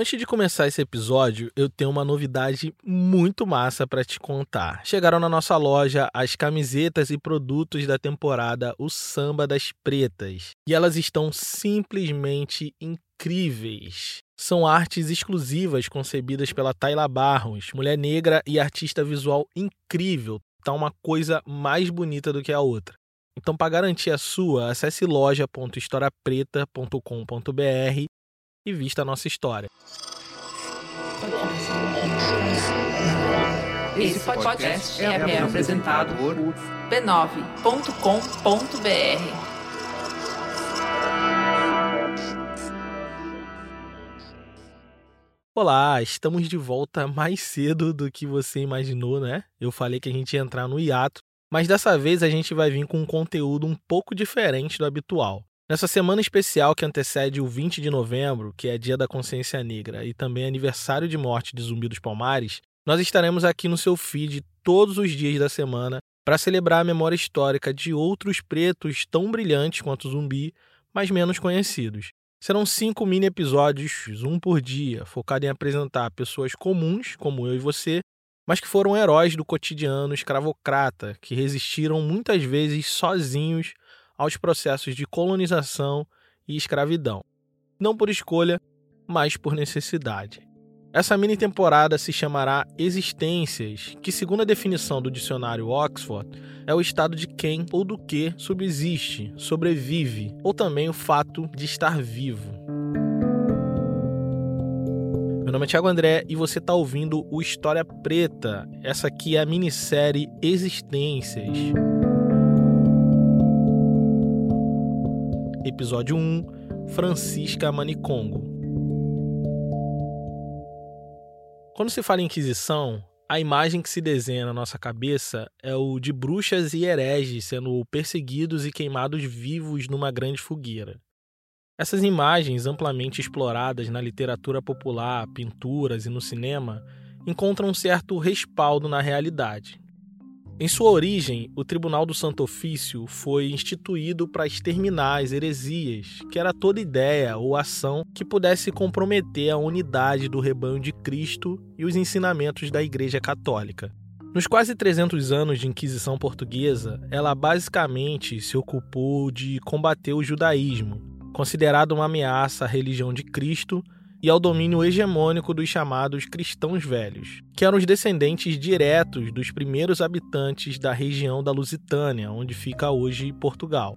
Antes de começar esse episódio, eu tenho uma novidade muito massa para te contar. Chegaram na nossa loja as camisetas e produtos da temporada O Samba das Pretas, e elas estão simplesmente incríveis. São artes exclusivas concebidas pela Tayla Barros, mulher negra e artista visual incrível. Tá uma coisa mais bonita do que a outra. Então, para garantir a sua, acesse loja.historiapreta.com.br e vista a nossa história. Esse podcast é, apresentado por b9.com.br. Olá, estamos de volta mais cedo do que você imaginou, né? Eu falei que a gente ia entrar no hiato, mas dessa vez a gente vai vir com um conteúdo um pouco diferente do habitual. Nessa semana especial que antecede o 20 de novembro, que é Dia da Consciência Negra e também aniversário de morte de Zumbi dos Palmares, nós estaremos aqui no seu feed todos os dias da semana para celebrar a memória histórica de outros pretos tão brilhantes quanto Zumbi, mas menos conhecidos. Serão cinco mini episódios, um por dia, focado em apresentar pessoas comuns, como eu e você, mas que foram heróis do cotidiano escravocrata, que resistiram muitas vezes sozinhos aos processos de colonização e escravidão. Não por escolha, mas por necessidade. Essa mini temporada se chamará Existências, que, segundo a definição do dicionário Oxford, é o estado de quem ou do que subsiste, sobrevive, ou também o fato de estar vivo. Meu nome é Thiago André e você está ouvindo o História Preta. Essa aqui é a minissérie Existências. Episódio 1 Francisca Manicongo Quando se fala em Inquisição, a imagem que se desenha na nossa cabeça é o de bruxas e hereges sendo perseguidos e queimados vivos numa grande fogueira. Essas imagens, amplamente exploradas na literatura popular, pinturas e no cinema, encontram um certo respaldo na realidade. Em sua origem, o Tribunal do Santo Ofício foi instituído para exterminar as heresias, que era toda ideia ou ação que pudesse comprometer a unidade do rebanho de Cristo e os ensinamentos da Igreja Católica. Nos quase 300 anos de Inquisição Portuguesa, ela basicamente se ocupou de combater o judaísmo, considerado uma ameaça à religião de Cristo e ao domínio hegemônico dos chamados cristãos velhos, que eram os descendentes diretos dos primeiros habitantes da região da Lusitânia, onde fica hoje Portugal.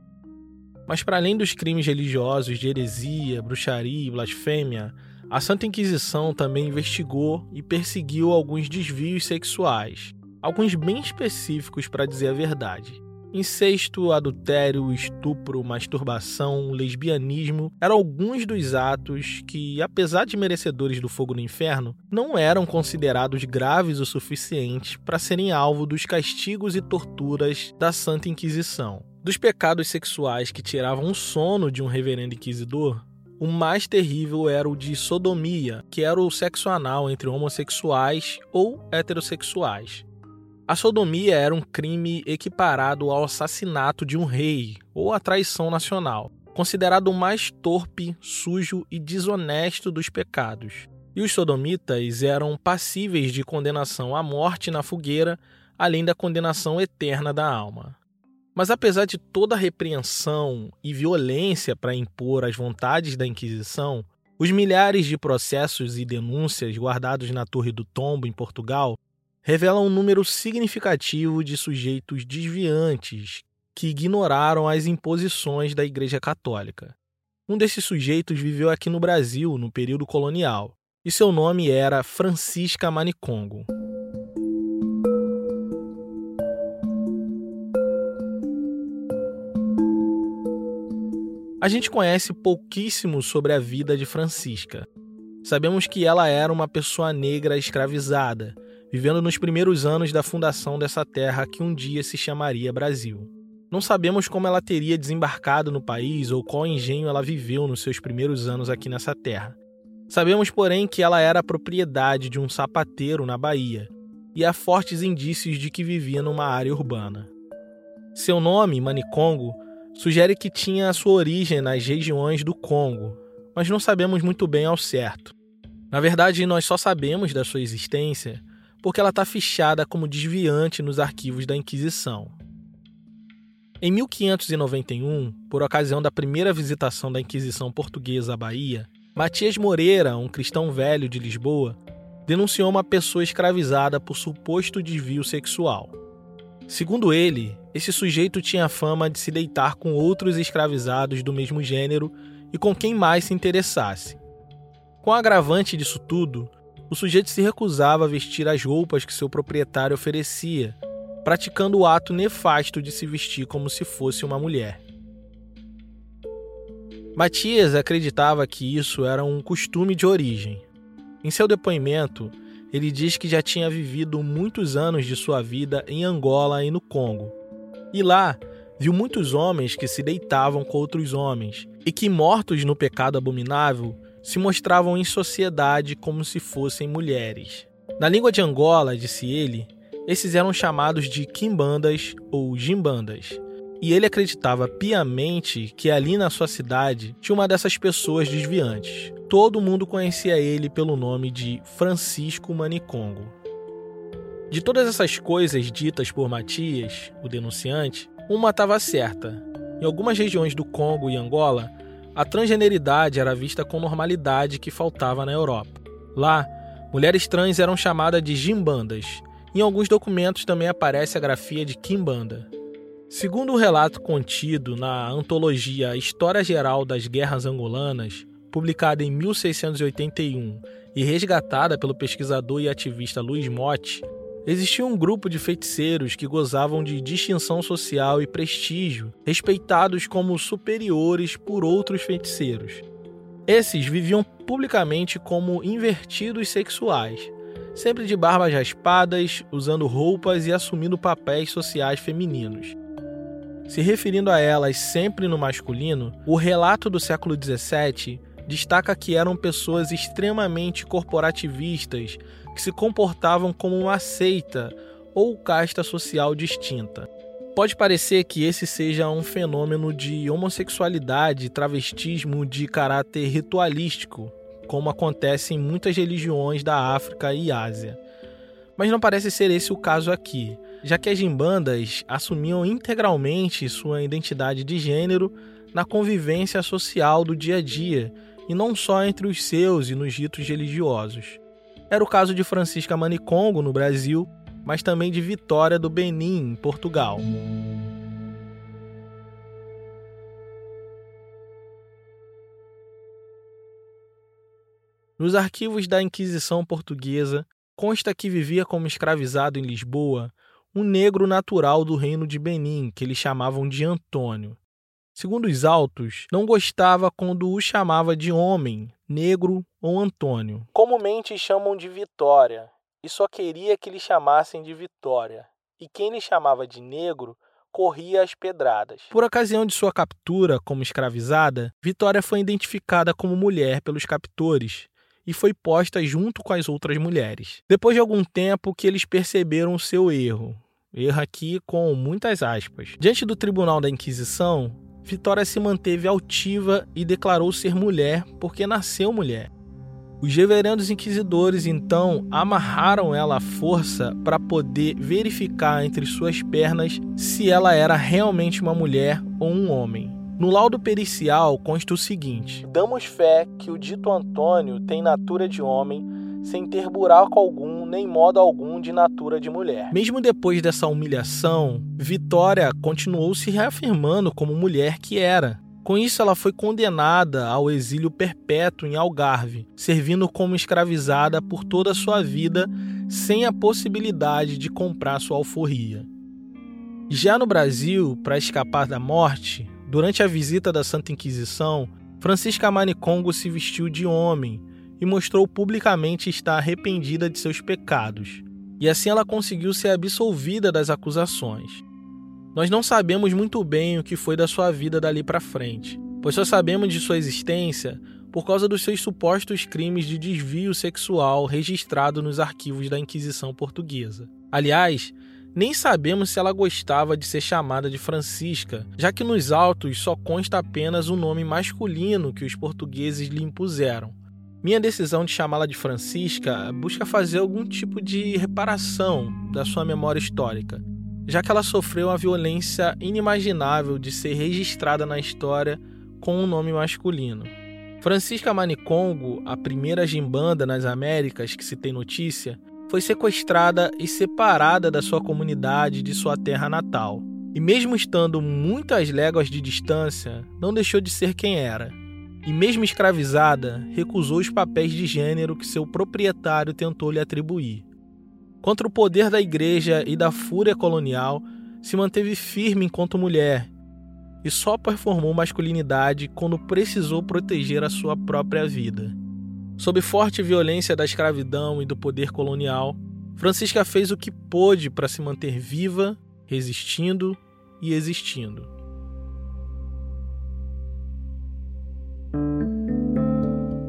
Mas para além dos crimes religiosos de heresia, bruxaria e blasfêmia, a Santa Inquisição também investigou e perseguiu alguns desvios sexuais, alguns bem específicos para dizer a verdade. Incesto, adultério, estupro, masturbação, lesbianismo eram alguns dos atos que, apesar de merecedores do fogo no inferno, não eram considerados graves o suficiente para serem alvo dos castigos e torturas da Santa Inquisição. Dos pecados sexuais que tiravam o sono de um reverendo inquisidor, o mais terrível era o de sodomia, que era o sexo anal entre homossexuais ou heterossexuais. A sodomia era um crime equiparado ao assassinato de um rei ou a traição nacional, considerado o mais torpe, sujo e desonesto dos pecados. E os sodomitas eram passíveis de condenação à morte na fogueira, além da condenação eterna da alma. Mas apesar de toda a repreensão e violência para impor as vontades da Inquisição, os milhares de processos e denúncias guardados na Torre do Tombo, em Portugal, revela um número significativo de sujeitos desviantes que ignoraram as imposições da Igreja Católica. Um desses sujeitos viveu aqui no Brasil no período colonial, e seu nome era Francisca Manicongo. A gente conhece pouquíssimo sobre a vida de Francisca. Sabemos que ela era uma pessoa negra escravizada vivendo nos primeiros anos da fundação dessa terra que um dia se chamaria Brasil. Não sabemos como ela teria desembarcado no país ou qual engenho ela viveu nos seus primeiros anos aqui nessa terra. Sabemos, porém, que ela era propriedade de um sapateiro na Bahia e há fortes indícios de que vivia numa área urbana. Seu nome, Manicongo, sugere que tinha a sua origem nas regiões do Congo, mas não sabemos muito bem ao certo. Na verdade, nós só sabemos da sua existência porque ela está fichada como desviante nos arquivos da Inquisição. Em 1591, por ocasião da primeira visitação da Inquisição portuguesa à Bahia, Matias Moreira, um cristão velho de Lisboa, denunciou uma pessoa escravizada por suposto desvio sexual. Segundo ele, esse sujeito tinha fama de se deitar com outros escravizados do mesmo gênero e com quem mais se interessasse. Com o agravante disso tudo, o sujeito se recusava a vestir as roupas que seu proprietário oferecia, praticando o ato nefasto de se vestir como se fosse uma mulher. Matias acreditava que isso era um costume de origem. Em seu depoimento, ele diz que já tinha vivido muitos anos de sua vida em Angola e no Congo. E lá, viu muitos homens que se deitavam com outros homens e que, mortos no pecado abominável, se mostravam em sociedade como se fossem mulheres. Na língua de Angola, disse ele, esses eram chamados de quimbandas ou gimbandas, e ele acreditava piamente que ali na sua cidade tinha uma dessas pessoas desviantes. Todo mundo conhecia ele pelo nome de Francisco Manicongo. De todas essas coisas ditas por Matias, o denunciante, uma estava certa. Em algumas regiões do Congo e Angola, a transgeneridade era vista com normalidade que faltava na Europa. Lá, mulheres trans eram chamadas de gimbandas. Em alguns documentos também aparece a grafia de quimbanda, Segundo o relato contido na antologia História Geral das Guerras Angolanas, publicada em 1681 e resgatada pelo pesquisador e ativista Luiz Motti, existia um grupo de feiticeiros que gozavam de distinção social e prestígio, respeitados como superiores por outros feiticeiros. Esses viviam publicamente como invertidos sexuais, sempre de barbas raspadas, usando roupas e assumindo papéis sociais femininos. Se referindo a elas sempre no masculino, o relato do século XVII destaca que eram pessoas extremamente corporativistas que se comportavam como uma seita ou casta social distinta. Pode parecer que esse seja um fenômeno de homossexualidade e travestismo de caráter ritualístico, como acontece em muitas religiões da África e Ásia. Mas não parece ser esse o caso aqui já que as gimbandas assumiam integralmente sua identidade de gênero na convivência social do dia a dia e não só entre os seus e nos ritos religiosos. Era o caso de Francisca Manicongo, no Brasil, mas também de Vitória do Benin, em Portugal. Nos arquivos da Inquisição Portuguesa, consta que vivia como escravizado em Lisboa um negro natural do reino de Benin, que eles chamavam de Antônio. Segundo os autos, não gostava quando o chamava de homem, negro ou Antônio. Comumente chamam de Vitória, e só queria que lhe chamassem de Vitória. E quem lhe chamava de negro corria as pedradas. Por ocasião de sua captura como escravizada, Vitória foi identificada como mulher pelos captores e foi posta junto com as outras mulheres. Depois de algum tempo que eles perceberam o seu erro, erro aqui com muitas aspas. Diante do tribunal da Inquisição, Vitória se manteve altiva e declarou ser mulher porque nasceu mulher. Os reverendos inquisidores então amarraram ela à força para poder verificar entre suas pernas se ela era realmente uma mulher ou um homem. No laudo pericial consta o seguinte: Damos fé que o dito Antônio tem natura de homem, sem ter buraco algum nem modo algum de natura de mulher. Mesmo depois dessa humilhação, Vitória continuou se reafirmando como mulher que era. Com isso, ela foi condenada ao exílio perpétuo em Algarve, servindo como escravizada por toda a sua vida, sem a possibilidade de comprar sua alforria. Já no Brasil, para escapar da morte, Durante a visita da Santa Inquisição, Francisca Manicongo se vestiu de homem e mostrou publicamente estar arrependida de seus pecados, e assim ela conseguiu ser absolvida das acusações. Nós não sabemos muito bem o que foi da sua vida dali para frente, pois só sabemos de sua existência por causa dos seus supostos crimes de desvio sexual registrado nos arquivos da Inquisição Portuguesa. Aliás, nem sabemos se ela gostava de ser chamada de Francisca, já que nos autos só consta apenas o nome masculino que os portugueses lhe impuseram. Minha decisão de chamá-la de Francisca busca fazer algum tipo de reparação da sua memória histórica, já que ela sofreu a violência inimaginável de ser registrada na história com um nome masculino. Francisca Manicongo, a primeira gimbanda nas Américas que se tem notícia, foi sequestrada e separada da sua comunidade de sua terra natal. E mesmo estando muitas léguas de distância, não deixou de ser quem era e, mesmo escravizada, recusou os papéis de gênero que seu proprietário tentou lhe atribuir. Contra o poder da igreja e da fúria colonial, se manteve firme enquanto mulher e só performou masculinidade quando precisou proteger a sua própria vida. Sob forte violência da escravidão e do poder colonial, Francisca fez o que pôde para se manter viva, resistindo e existindo.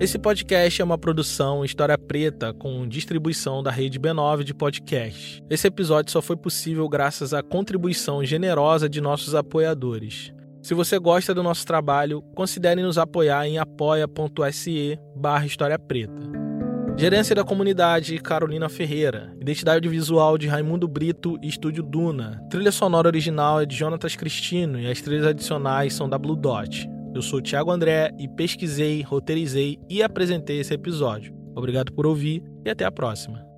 Esse podcast é uma produção História Preta com distribuição da rede B9 de podcast. Esse episódio só foi possível graças à contribuição generosa de nossos apoiadores. Se você gosta do nosso trabalho, considere nos apoiar em apoia.se barra História Preta. Gerência da Comunidade, Carolina Ferreira. Identidade visual de Raimundo Brito e Estúdio Duna. Trilha sonora original é de Jonatas Cristino e as trilhas adicionais são da Blue Dot. Eu sou o Thiago André e pesquisei, roteirizei e apresentei esse episódio. Obrigado por ouvir e até a próxima.